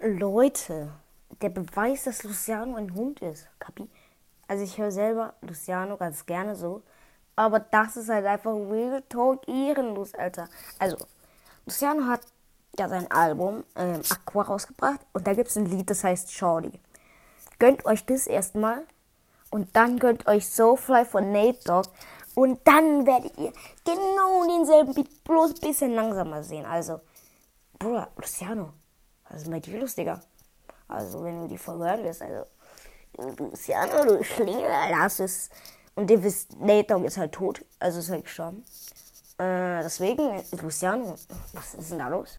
Leute, der Beweis, dass Luciano ein Hund ist. Kapi? Also ich höre selber Luciano ganz gerne so. Aber das ist halt einfach Real Talk ehrenlos, Alter. Also, Luciano hat ja sein Album ähm, Aqua rausgebracht und da gibt es ein Lied, das heißt Shorty. Gönnt euch das erstmal und dann gönnt euch Soulfly von Nate Dogg und dann werdet ihr genau denselben Beat bloß ein bisschen langsamer sehen. Also, Bruder, Luciano, was ist mit dir lustiger? Also, wenn du die Folge hören wirst, also, Luciano, du Schlingel, lass es. Und ihr wisst, Nate Dogg ist halt tot, also ist halt gestorben. Äh, deswegen, Luciano, was ist denn da los?